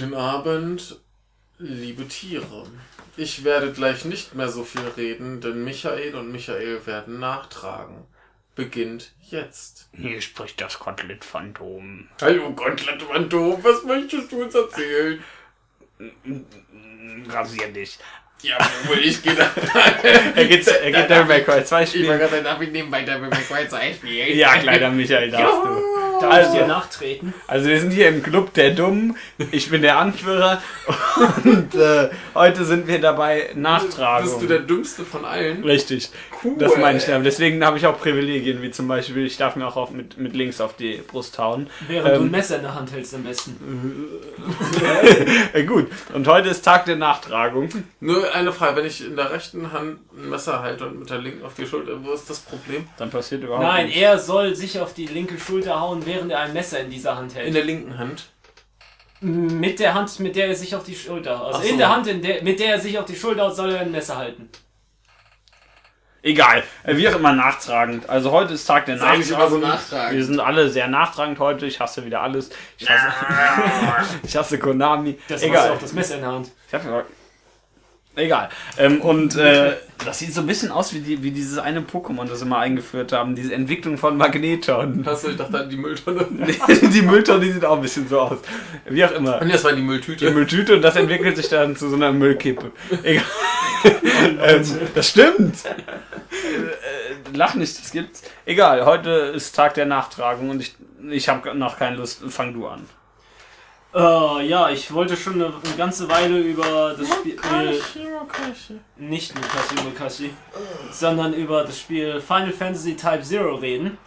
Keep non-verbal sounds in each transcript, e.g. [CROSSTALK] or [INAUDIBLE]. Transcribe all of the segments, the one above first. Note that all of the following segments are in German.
Guten Abend, liebe Tiere. Ich werde gleich nicht mehr so viel reden, denn Michael und Michael werden nachtragen. Beginnt jetzt. Hier spricht das Kotelett-Phantom. Hallo Kotelett-Phantom, was möchtest du uns erzählen? Rasier dich. Ja, wohl, ich gehe da. [LAUGHS] er geht, er geht Devil May Cry 2 Ich spielen. war gerade darf ich nebenbei Devil May Cry 2 spielen. Ja, kleiner Michael, darfst du. Darf ich dir nachtreten? Also wir sind hier im Club der Dummen. Ich bin der Anführer. Und äh, heute sind wir dabei Nachtragung. Bist du der dümmste von allen? Richtig. Cool. Das meine ich damit. Deswegen habe ich auch Privilegien, wie zum Beispiel, ich darf mir auch auf, mit, mit links auf die Brust hauen. Während du ein Ähm, Messer in der Hand hältst am besten. [LAUGHS] äh, gut. Und heute ist Tag der Nachtragung. Nur eine Frage, wenn ich in der rechten Hand ein Messer halte und mit der linken auf die Schulter, wo ist das Problem? Dann passiert überhaupt Nein, nichts. er soll sich auf die linke Schulter hauen, während er ein Messer in dieser Hand In hält. der linken Hand. Mit der Hand, mit der er sich auf die Schulter. Also so. in der Hand, in der, mit der er sich auf die Schulter haut, soll er ein Messer halten. Egal. Äh, Wie auch immer nachtragend. Also heute ist Tag der immer so nachtragend. Wir sind alle sehr nachtragend heute. Ich hasse wieder alles. Ich hasse, [LAUGHS] ich hasse Konami. Das Egal. auch das Messer in der Hand. Ich hab ja- Egal. Ähm, und äh, das sieht so ein bisschen aus wie, die, wie dieses eine Pokémon, das sie mal eingeführt haben. Diese Entwicklung von Magneton. [LAUGHS] Hast du, ich dachte die Mülltonne. [LAUGHS] die Mülltonne, die sieht auch ein bisschen so aus. Wie auch immer. Und das war die Die Mülltüte. Mülltüte und das entwickelt sich dann zu so einer Müllkippe. Egal. [LAUGHS] ähm, das stimmt. Äh, lach nicht, das gibt's. Egal, heute ist Tag der Nachtragung und ich, ich habe noch keine Lust. Fang du an. Äh, ja, ich wollte schon eine, eine ganze Weile über das Spiel. Äh, nicht Mukashi Mukashi, sondern über das Spiel Final Fantasy Type Zero reden.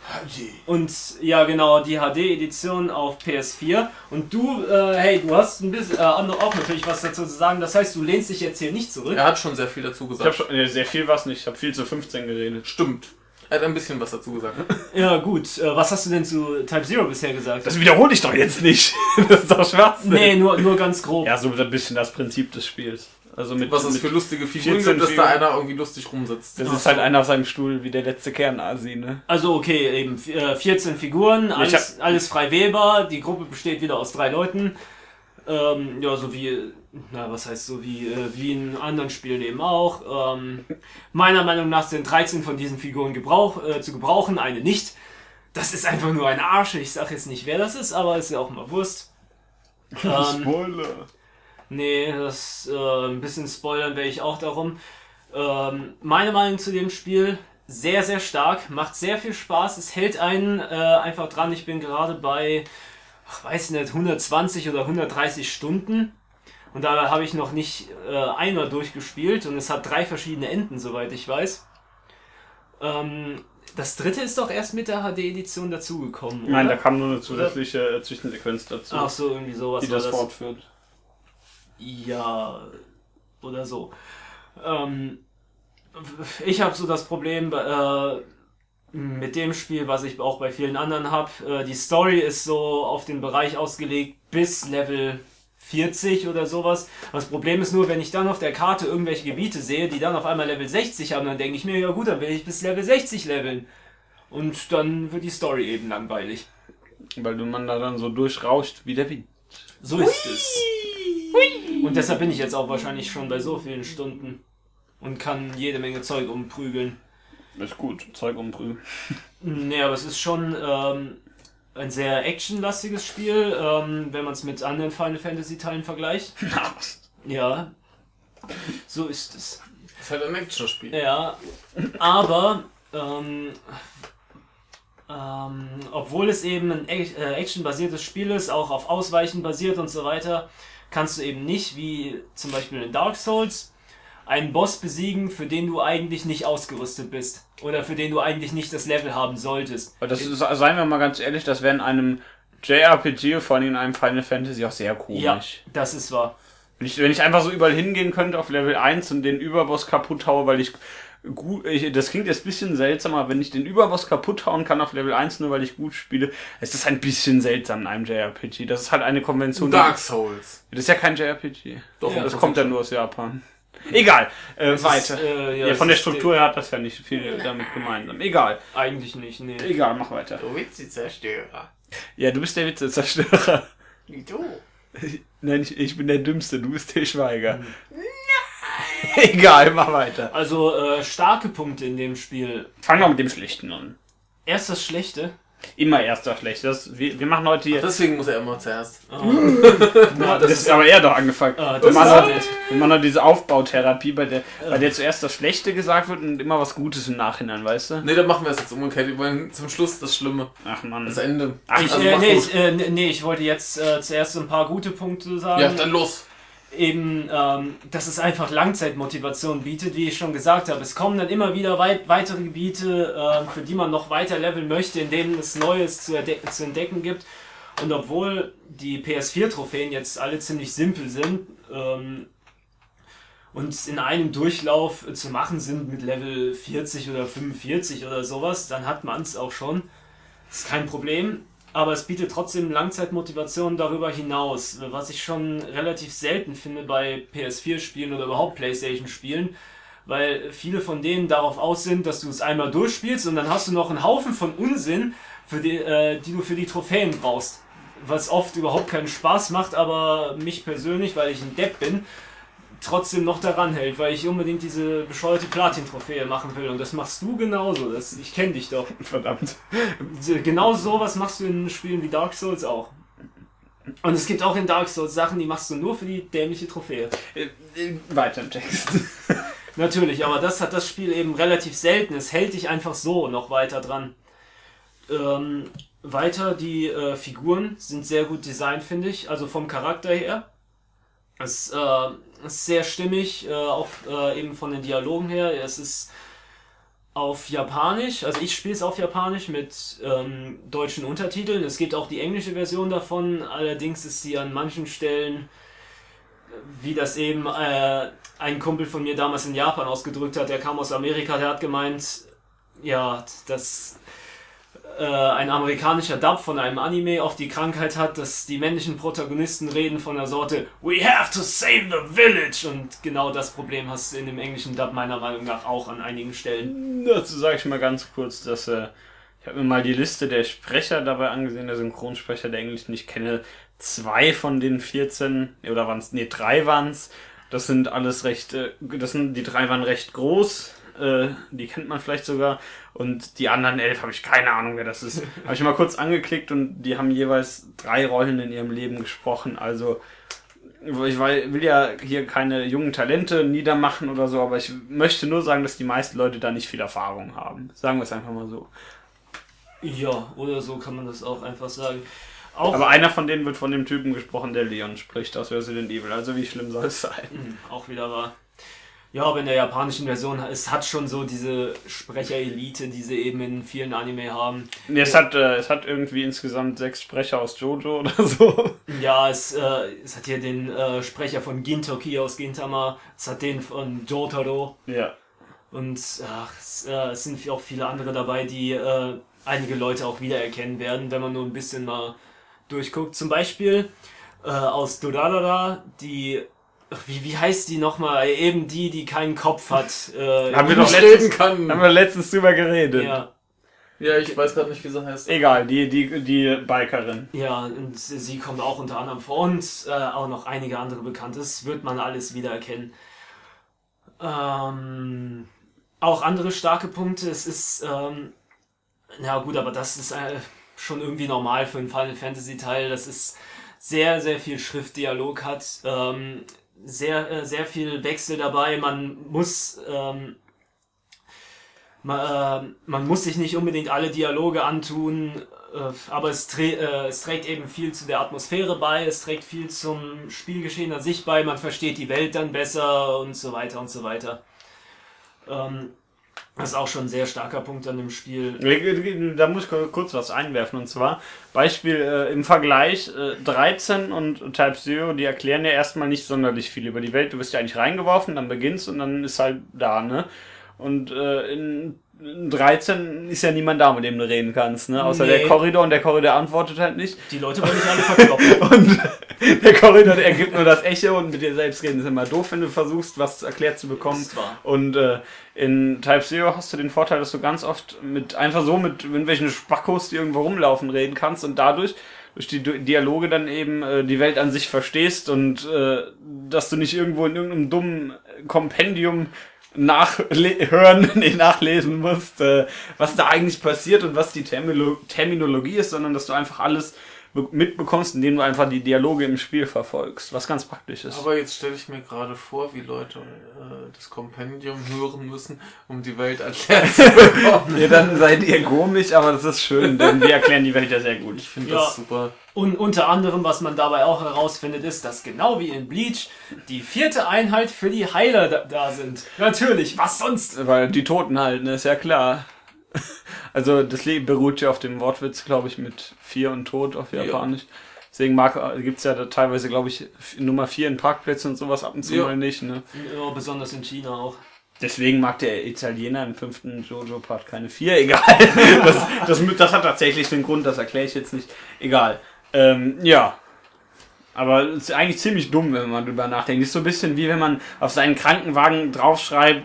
Und ja, genau, die HD-Edition auf PS4. Und du, äh, hey, du hast ein bisschen, äh, andere auch natürlich was dazu zu sagen. Das heißt, du lehnst dich jetzt hier nicht zurück. Er hat schon sehr viel dazu Ich habe gesagt. schon äh, sehr viel was nicht. Ich habe viel zu 15 geredet. Stimmt. Er hat ein bisschen was dazu gesagt. [LAUGHS] Ja, gut. Äh, was hast du denn zu Type Zero bisher gesagt? Das wiederhole ich doch jetzt nicht. [LAUGHS] Das ist doch Schwachsinn. nee, nur, nur ganz grob. Ja, so ein bisschen das Prinzip des Spiels. Also mit, Was es mit für lustige Figuren 14 gibt, dass da Figuren. einer irgendwie lustig rumsitzt. Das ist halt einer auf seinem Stuhl wie der letzte Kernasi, ne? Also okay, eben äh, 14 Figuren, alles, alles frei wählbar. Die Gruppe besteht wieder aus drei Leuten. Ähm, ja, so wie, na, was heißt so wie, äh, wie in anderen Spielen eben auch. Ähm, meiner Meinung nach sind 13 von diesen Figuren gebrauch, äh, zu gebrauchen, eine nicht. Das ist einfach nur ein Arsch. Ich sag jetzt nicht, wer das ist, aber ist ja auch mal Wurst. [LAUGHS] Ähm, Spoiler. Nee, das äh, ein bisschen spoilern werde ich auch darum. Ähm, meine Meinung zu dem Spiel sehr, sehr stark, macht sehr viel Spaß. Es hält einen äh, einfach dran. Ich bin gerade bei, ach, weiß nicht, 120 oder 130 Stunden. Und da habe ich noch nicht äh, einmal durchgespielt und es hat drei verschiedene Enden, soweit ich weiß. Ähm, das dritte ist doch erst mit der HD-Edition dazugekommen. Nein, da kam nur eine zusätzliche äh, Zwischensequenz dazu, Ach so, irgendwie sowas die war das fortführt. Ja, oder so. Ähm, ich habe so das Problem äh, mit dem Spiel, was ich auch bei vielen anderen habe. Äh, die Story ist so auf den Bereich ausgelegt bis Level 40 oder sowas. Das Problem ist nur, wenn ich dann auf der Karte irgendwelche Gebiete sehe, die dann auf einmal Level 60 haben, dann denke ich mir, ja gut, dann will ich bis Level 60 leveln. Und dann wird die Story eben langweilig. Weil du man da dann so durchrauscht wie der Wind. So ist es. Und deshalb bin ich jetzt auch wahrscheinlich schon bei so vielen Stunden und kann jede Menge Zeug umprügeln. Ist gut, Zeug umprügeln. Nee, aber es ist schon ähm, ein sehr actionlastiges Spiel, ähm, wenn man es mit anderen Final Fantasy Teilen vergleicht. [LAUGHS] Ja, so ist es. Das ist halt ein Action-Spiel. Ja, aber ähm, ähm, obwohl es eben ein äh, actionbasiertes Spiel ist, auch auf Ausweichen basiert und so weiter, kannst du eben nicht, wie zum Beispiel in Dark Souls, einen Boss besiegen, für den du eigentlich nicht ausgerüstet bist. Oder für den du eigentlich nicht das Level haben solltest. Aber das ist, seien wir mal ganz ehrlich, das wäre in einem JRPG, vor allem in einem Final Fantasy, auch sehr komisch. Ja, das ist wahr. Wenn ich, wenn ich einfach so überall hingehen könnte auf Level 1 und den Überboss kaputt haue, weil ich gut, ich, das klingt jetzt ein bisschen seltsam, aber wenn ich den Überboss kaputt hauen kann auf Level 1, nur weil ich gut spiele, ist das ein bisschen seltsam in einem JRPG. Das ist halt eine Konvention. Dark Souls. Das ist ja kein JRPG. Doch, Ja, das das kommt ja nur aus Japan. Egal, äh, weiter. Ist, äh, ja, es von der Struktur her hat das ja nicht viel damit gemeinsam. Egal, Eigentlich nicht, nee. egal, mach weiter. Du Witzezerstörer. Ja, du bist der Witzezerstörer. Wie du? [LAUGHS] Nein, ich, ich bin der Dümmste, du bist Til Schweiger. Nein! [LAUGHS] Egal, mach weiter. Also äh, starke Punkte in dem Spiel. Fangen wir mit dem Schlechten an. Erst das Schlechte. Immer erster Schlecht. Das, wir, wir machen heute hier. Deswegen muss er immer zuerst. [LAUGHS] Na, Das ist aber er doch angefangen. Ah, das wir, machen heute, wir machen heute diese Aufbautherapie, bei der, bei der zuerst das Schlechte gesagt wird und immer was Gutes im Nachhinein, weißt du? Ne, dann machen wir es jetzt umgekehrt. Wir wollen zum Schluss das Schlimme. Ach man. Das Ende. Ach, Ich, Also äh, nee, ich, äh, nee, ich wollte jetzt äh, zuerst so ein paar gute Punkte sagen. Ja, dann los. Eben, ähm, dass es einfach Langzeitmotivation bietet, wie ich schon gesagt habe. Es kommen dann immer wieder weit, weitere Gebiete, ähm, für die man noch weiter leveln möchte, in denen es Neues zu, zu entdecken gibt. Und obwohl die PS4-Trophäen jetzt alle ziemlich simpel sind ähm, und in einem Durchlauf zu machen sind mit Level 40 oder 45 oder sowas, dann hat man es auch schon. Ist kein Problem. Aber es bietet trotzdem Langzeitmotivation darüber hinaus, was ich schon relativ selten finde bei PS4-Spielen oder überhaupt PlayStation-Spielen, weil viele von denen darauf aus sind, dass du es einmal durchspielst und dann hast du noch einen Haufen von Unsinn, für die, äh, die du für die Trophäen brauchst. Was oft überhaupt keinen Spaß macht, aber mich persönlich, weil ich ein Depp bin, trotzdem noch daran hält, weil ich unbedingt diese bescheuerte Platin-Trophäe machen will. Und das machst du genauso. Das, ich kenne dich doch. [LAUGHS] Verdammt. Genau sowas machst du in Spielen wie Dark Souls auch. Und es gibt auch in Dark Souls Sachen, die machst du nur für die dämliche Trophäe. Äh, äh, Weiter im Text. [LAUGHS] Natürlich, aber das hat das Spiel eben relativ selten. Es hält dich einfach so noch weiter dran. Ähm, weiter, die äh, Figuren sind sehr gut designt, finde ich. Also vom Charakter her. Es äh, ist sehr stimmig, äh, auch äh, eben von den Dialogen her. Es ist auf Japanisch, also ich spiele es auf Japanisch mit ähm, deutschen Untertiteln. Es gibt auch die englische Version davon, allerdings ist sie an manchen Stellen, wie das eben äh, ein Kumpel von mir damals in Japan ausgedrückt hat, der kam aus Amerika, der hat gemeint, ja, dass äh, ein amerikanischer Dub von einem Anime auch die Krankheit hat, dass die männlichen Protagonisten reden von der Sorte We have to save the village und genau das Problem hast du in dem englischen Dub meiner Meinung nach auch an einigen Stellen. Dazu sage ich mal ganz kurz, dass äh, ich habe mir mal die Liste der Sprecher dabei angesehen, der Synchronsprecher, der Englisch nicht kenne. Zwei von den 14, oder waren es, nee, drei waren es. Das sind alles recht, äh, das sind, die drei waren recht groß. Äh, die kennt man vielleicht sogar. Und die anderen elf habe ich keine Ahnung, wer das ist. habe ich mal kurz angeklickt und die haben jeweils drei Rollen in ihrem Leben gesprochen. Also ich will ja hier keine jungen Talente niedermachen oder so, aber ich möchte nur sagen, dass die meisten Leute da nicht viel Erfahrung haben. Sagen wir es einfach mal so. Ja, oder so kann man das auch einfach sagen. Auch, Aber einer von denen wird von dem Typen gesprochen, der Leon spricht aus Resident Evil. Also wie schlimm soll es sein? Hm, auch wieder wahr. Ja, aber in der japanischen Version, es hat schon so diese Sprecherelite, die sie eben in vielen Anime haben. Nee, es hat, äh, es hat irgendwie insgesamt sechs Sprecher aus Jojo [LAUGHS] oder so. Ja, es, äh, es hat hier den äh, Sprecher von Gintoki aus Gintama, es hat den von Jotaro Ja. und ach, es, äh, es sind auch viele andere dabei, die äh, einige Leute auch wiedererkennen werden, wenn man nur ein bisschen mal durchguckt. Zum Beispiel äh, aus Dorarara, die, wie, wie heißt die nochmal? Eben die, die keinen Kopf hat. Äh, Haben wir doch letztens, kann. haben wir letztens drüber geredet. ja, Ja, ich weiß gerade nicht, wie sie heißt. Egal, die, die, die Bikerin. ja, und sie kommt auch unter anderem vor und äh, auch noch einige andere Bekannte. Das wird man alles wiedererkennen. Ähm, auch andere starke Punkte. Es ist, ähm, ja gut, aber das ist äh, schon irgendwie normal für einen Final Fantasy Teil. Das ist sehr, sehr viel Schriftdialog hat, ähm, sehr, äh, sehr viel Wechsel dabei. Man muss, ähm, man, äh, man muss sich nicht unbedingt alle Dialoge antun, äh, aber es, äh, es trägt eben viel zu der Atmosphäre bei, es trägt viel zum Spielgeschehen an sich bei, man versteht die Welt dann besser und so weiter und so weiter. Ähm, das ist auch schon ein sehr starker Punkt an dem Spiel. Da muss ich kurz was einwerfen und zwar Beispiel äh, im Vergleich äh, 13 und Type Zero, die erklären ja erstmal nicht sonderlich viel über die Welt. Du wirst ja eigentlich reingeworfen, dann beginnst und dann ist halt da, ne? Und äh, in, in 13 ist ja niemand da, mit dem du reden kannst, ne? Außer Nee. der Korridor und der Korridor antwortet halt nicht. Die Leute wollen nicht alle verkloppen. [LAUGHS] Und der Korridor, der ergibt nur das Echo und mit dir selbst reden ist immer doof, wenn du versuchst, was erklärt zu bekommen. Ist wahr. Und äh, in Type Zero hast du den Vorteil, dass du ganz oft mit einfach so mit irgendwelchen Spackos, die irgendwo rumlaufen, reden kannst und dadurch durch die Dialoge dann eben äh, die Welt an sich verstehst und äh, dass du nicht irgendwo in irgendeinem dummen Kompendium nachhören, [LAUGHS] nee, nachlesen musst, äh, was da eigentlich passiert und was die Termilo Terminologie ist, sondern dass du einfach alles mitbekommst, indem du einfach die Dialoge im Spiel verfolgst, was ganz praktisch ist. Aber jetzt stelle ich mir gerade vor, wie Leute äh, das Kompendium hören müssen, um die Welt erklärt zu bekommen. ja, dann seid ihr komisch, aber das ist schön, denn wir erklären die Welt ja sehr gut. Ich finde Ja. das super. Und unter anderem, was man dabei auch herausfindet, ist, dass genau wie in Bleach die vierte Einheit für die Heiler da, da sind. Natürlich, was sonst? Weil die Toten halten, ist ja klar. [LAUGHS] Also das Leben beruht ja auf dem Wortwitz, glaube ich, mit vier und Tod auf Japanisch. Deswegen gibt es ja da teilweise, glaube ich, Nummer vier in Parkplätzen und sowas ab und zu Ja. mal nicht. Ne? Ja, besonders in China auch. Deswegen mag der Italiener im fünften Jojo-Part keine vier. [LAUGHS] Egal. Das, das, das hat tatsächlich den Grund, das erkläre ich jetzt nicht. Egal. Ähm, ja. Aber es ist eigentlich ziemlich dumm, wenn man drüber nachdenkt. Ist so ein bisschen wie wenn man auf seinen Krankenwagen draufschreibt,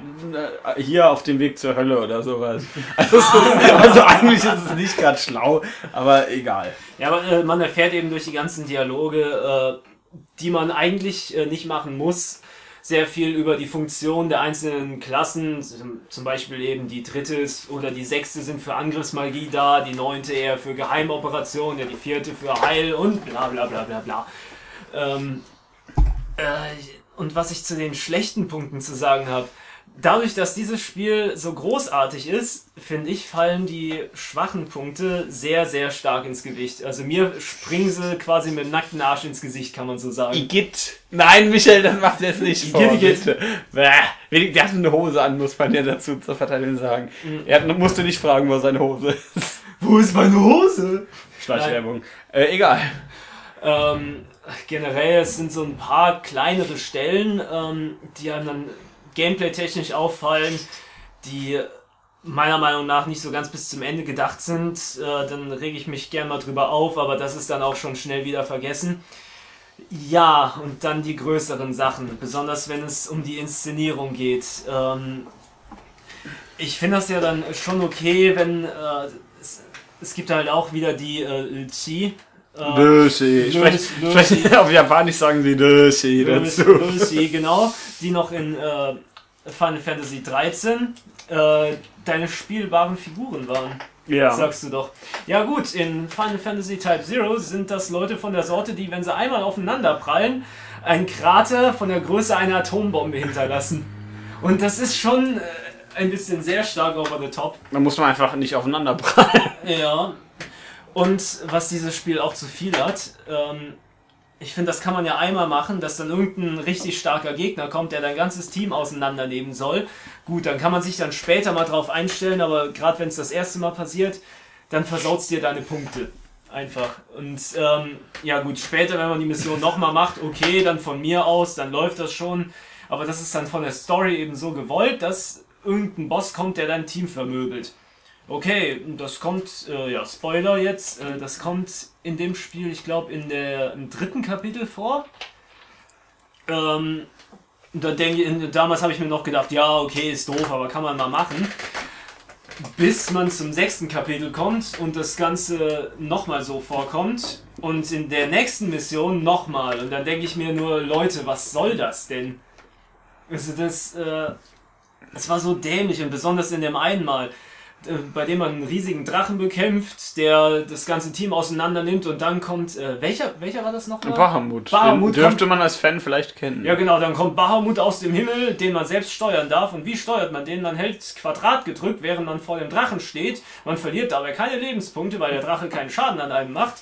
äh, hier auf dem Weg zur Hölle oder sowas. [LAUGHS] Also, also eigentlich ist es nicht gerade schlau, aber egal. Ja, aber äh, man erfährt eben durch die ganzen Dialoge, äh, die man eigentlich äh, nicht machen muss, sehr viel über die Funktion der einzelnen Klassen. Zum- Beispiel eben die dritte oder die sechste sind für Angriffsmagie da, die neunte eher für Geheimoperationen, ja, die vierte für Heil und bla bla bla bla bla. Ähm, äh, und was ich zu den schlechten Punkten zu sagen habe, dadurch, dass dieses Spiel so großartig ist, finde ich, fallen die schwachen Punkte sehr, sehr stark ins Gewicht. Also mir springen sie quasi mit dem nackten Arsch ins Gesicht, kann man so sagen. Igitt. Nein, Michael, das macht jetzt nicht vor. Igitt, Igitt. Bäh. Der hat eine Hose an, muss man ja dazu zur Verteidigung sagen. Er hat, musste nicht fragen, wo seine Hose ist. Wo ist meine Hose? Schleichwerbung. Äh, egal. Ähm, generell, es sind so ein paar kleinere Stellen, ähm, die einem dann gameplay-technisch auffallen, die meiner Meinung nach nicht so ganz bis zum Ende gedacht sind. Äh, dann rege ich mich gern mal drüber auf, aber das ist dann auch schon schnell wieder vergessen. Ja, und dann die größeren Sachen, besonders wenn es um die Inszenierung geht. Ähm, ich finde das ja dann schon okay, wenn äh, es, es gibt halt auch wieder die äh, Chi. Lös- Sprechen auf Japanisch sagen sie Döshi dazu. Lucy, genau, die noch in äh, Final Fantasy 13 äh, deine spielbaren Figuren waren, Ja. sagst du doch. Ja gut, in Final Fantasy Type Zero sind das Leute von der Sorte, die, wenn sie einmal aufeinander prallen, einen Krater von der Größe einer Atombombe hinterlassen. Und das ist schon äh, ein bisschen sehr stark over the top. Da muss man einfach nicht aufeinander prallen. Ja. Und was dieses Spiel auch zu viel hat, ähm, ich finde, das kann man ja einmal machen, dass dann irgendein richtig starker Gegner kommt, der dein ganzes Team auseinandernehmen soll. Gut, dann kann man sich dann später mal drauf einstellen, aber gerade wenn es das erste Mal passiert, dann versaut dir deine Punkte. Einfach. Und ähm, ja gut, später, wenn man die Mission nochmal macht, okay, dann von mir aus, dann läuft das schon. Aber das ist dann von der Story eben so gewollt, dass irgendein Boss kommt, der dein Team vermöbelt. Okay, das kommt, äh, ja, Spoiler jetzt, äh, das kommt in dem Spiel, ich glaube, in der im dritten Kapitel vor. Ähm, da denke damals habe ich mir noch gedacht, ja, okay, ist doof, aber kann man mal machen. Bis man zum sechsten Kapitel kommt und das Ganze nochmal so vorkommt. Und in der nächsten Mission nochmal. Und dann denke ich mir nur, Leute, was soll das denn? Also das, äh, das war so dämlich und besonders in dem einen Mal, bei dem man einen riesigen Drachen bekämpft, der das ganze Team auseinander nimmt und dann kommt, äh, welcher, welcher war das nochmal? Bahamut. Bahamut Den dürfte man als Fan vielleicht kennen. Ja genau, dann kommt Bahamut aus dem Himmel, den man selbst steuern darf. Und wie steuert man den? Man hält Quadrat gedrückt, während man vor dem Drachen steht. Man verliert dabei keine Lebenspunkte, weil der Drache keinen Schaden an einem macht.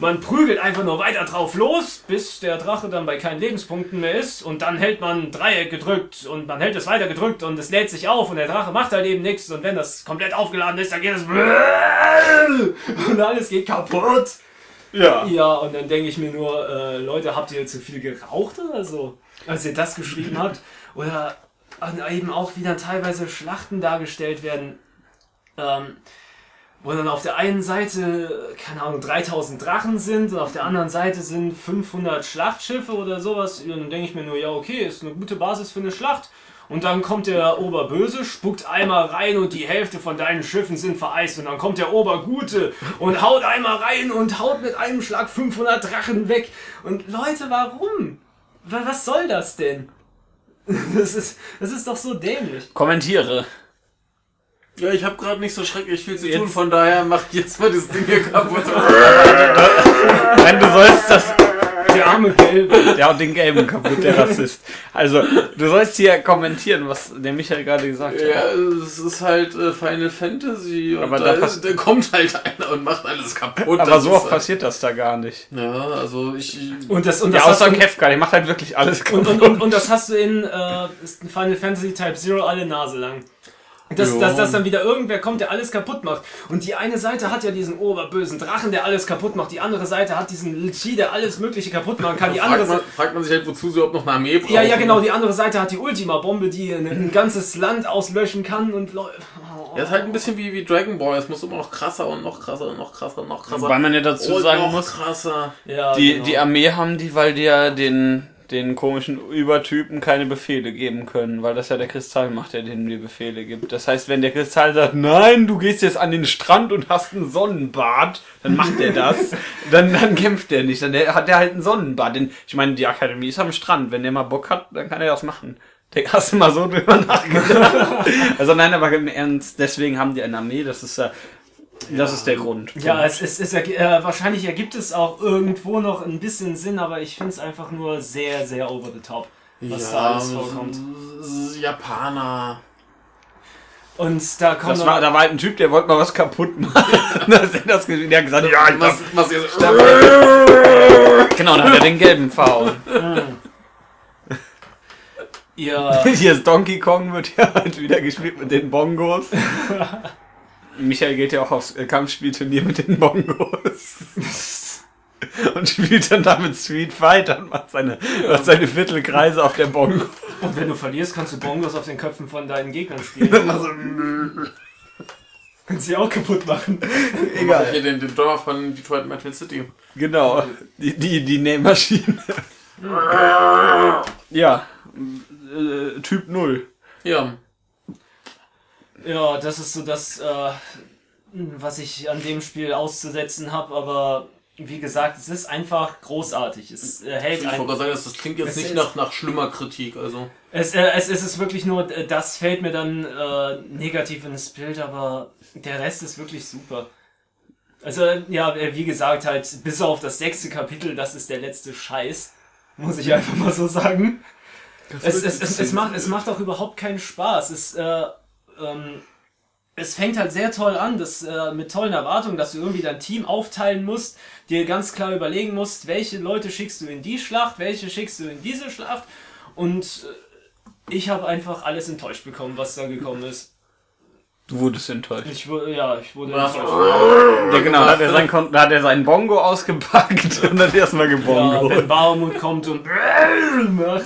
Man prügelt einfach nur weiter drauf los, bis der Drache dann bei keinen Lebenspunkten mehr ist. Und dann hält man Dreieck gedrückt und man hält es weiter gedrückt und es lädt sich auf und der Drache macht halt eben nichts. Und wenn das komplett aufgeladen ist, dann geht es [LAUGHS] und alles geht kaputt. ja. Ja, und dann denke ich mir nur, äh, Leute, habt ihr zu viel geraucht oder so, als ihr das geschrieben habt? Oder eben auch, wie dann teilweise Schlachten dargestellt werden, ähm, wo dann auf der einen Seite, keine Ahnung, 3000 Drachen sind und auf der anderen Seite sind 500 Schlachtschiffe oder sowas. Und dann denke ich mir nur, ja, okay, ist eine gute Basis für eine Schlacht. Und dann kommt der Oberböse, spuckt einmal rein und die Hälfte von deinen Schiffen sind vereist. Und dann kommt der Obergute und haut einmal rein und haut mit einem Schlag 500 Drachen weg. Und Leute, warum? Wa- Was soll das denn? [LAUGHS] Das ist, das ist doch so dämlich. Kommentiere. Ja, ich habe gerade nicht so schrecklich viel zu Jetzt- tun, von daher mach jetzt mal das Ding hier kaputt. [LAUGHS] Nein, du sollst das. Der arme Gelbe. Der haut den Gelben kaputt, der Rassist. Also, du sollst hier kommentieren, was der Michael gerade gesagt hat. ja, es ist halt äh, Final Fantasy und Aber da, da ist, da kommt halt einer und macht alles kaputt. Aber Das so oft halt- passiert das da gar nicht. Ja, also ich. Und das, und Ja, das hast außer du- Kefka, der macht halt wirklich alles kaputt. Und, und, und, und das hast du in, äh, Final Fantasy Type Zero alle Nase lang. Dass, dass, dass dann wieder irgendwer kommt, der alles kaputt macht. Und die eine Seite hat ja diesen oberbösen Drachen, der alles kaputt macht. Die andere Seite hat diesen Chi, der alles Mögliche kaputt machen kann. Die andere Fragt man, Seite. fragt man sich halt, wozu sie überhaupt noch eine Armee brauchen. Ja, ja, genau. Die andere Seite hat die Ultima-Bombe, die ein, ein ganzes Land auslöschen kann und läuft. Ja, ist halt ein bisschen wie, wie Dragon Ball. Es muss immer noch krasser und noch krasser und noch krasser und noch krasser. Wobei man ja dazu und sagen noch muss, krasser. Ja, die, genau. die Armee haben die, weil die ja den, den komischen Übertypen keine Befehle geben können, weil das ja der Kristall macht, der denen die Befehle gibt. Das heißt, wenn der Kristall sagt, nein, du gehst jetzt an den Strand und hast ein Sonnenbad, dann macht er das. [LAUGHS] dann, dann kämpft der nicht. Dann hat der halt ein Sonnenbad. Denn, ich meine, die Akademie ist am Strand. Wenn der mal Bock hat, dann kann er das machen. Der hast du mal so drüber nachgedacht. [LAUGHS] also nein, aber im Ernst, deswegen haben die eine Armee, das ist ja, das ist der Grund. Ja, es ist, es, ergi- äh, wahrscheinlich ergibt es auch irgendwo noch ein bisschen Sinn, aber ich finde es einfach nur sehr, sehr over the top, was da alles vorkommt. Japaner. Und da kommt Das noch- war, da war halt ein Typ, der wollte mal was kaputt machen. [LAUGHS] Er das gesehen der hat gesagt, ja, ich Was, [LAUGHS] was ihr Genau, dann hat er den gelben verhauen. [LAUGHS] ihr, Hier ist Donkey Kong, wird ja halt wieder gespielt mit den Bongos. Michael geht ja auch aufs Kampfspielturnier mit den Bongos. [LAUGHS] Und spielt dann damit Street Fighter und macht seine, macht seine Viertelkreise auf der Bongo. und wenn du verlierst, kannst du Bongos auf den Köpfen von deinen Gegnern spielen. [LAUGHS] Kannst sie auch kaputt machen. Egal. Hier den, den Drummer von Detroit Metal City. Genau, die, die, die Nähmaschine. [LAUGHS] ja, äh, Typ 0. Ja. Ja, das ist so das, äh, was ich an dem Spiel auszusetzen habe, aber wie gesagt, es ist einfach großartig. Es äh, hält Ich wollte ein, gerade sagen, das, das klingt jetzt Es nicht ist- nach, nach schlimmer Kritik. Also. Es, äh, es, es ist wirklich nur, äh, das fällt mir dann äh, negativ ins Bild, aber der Rest ist wirklich super. Also, ja, äh, wie gesagt, halt, bis auf das sechste Kapitel, das ist der letzte Scheiß. Muss ich einfach mal so sagen. Es, es, es, es, macht, es macht auch überhaupt keinen Spaß. Es, äh, ähm, es fängt halt sehr toll an, dass, äh, mit tollen Erwartungen, dass du irgendwie dein Team aufteilen musst, dir ganz klar überlegen musst, welche Leute schickst du in die Schlacht, welche schickst du in diese Schlacht. Und äh, ich habe einfach alles enttäuscht bekommen, was da gekommen ist. Du wurdest enttäuscht. Ich wurde, ja, ich wurde Was? enttäuscht. Ja, genau, da hat er, sein, da hat er seinen Bongo ausgepackt [LAUGHS] und hat erstmal Ja, gebongo. wenn Baumut kommt und macht,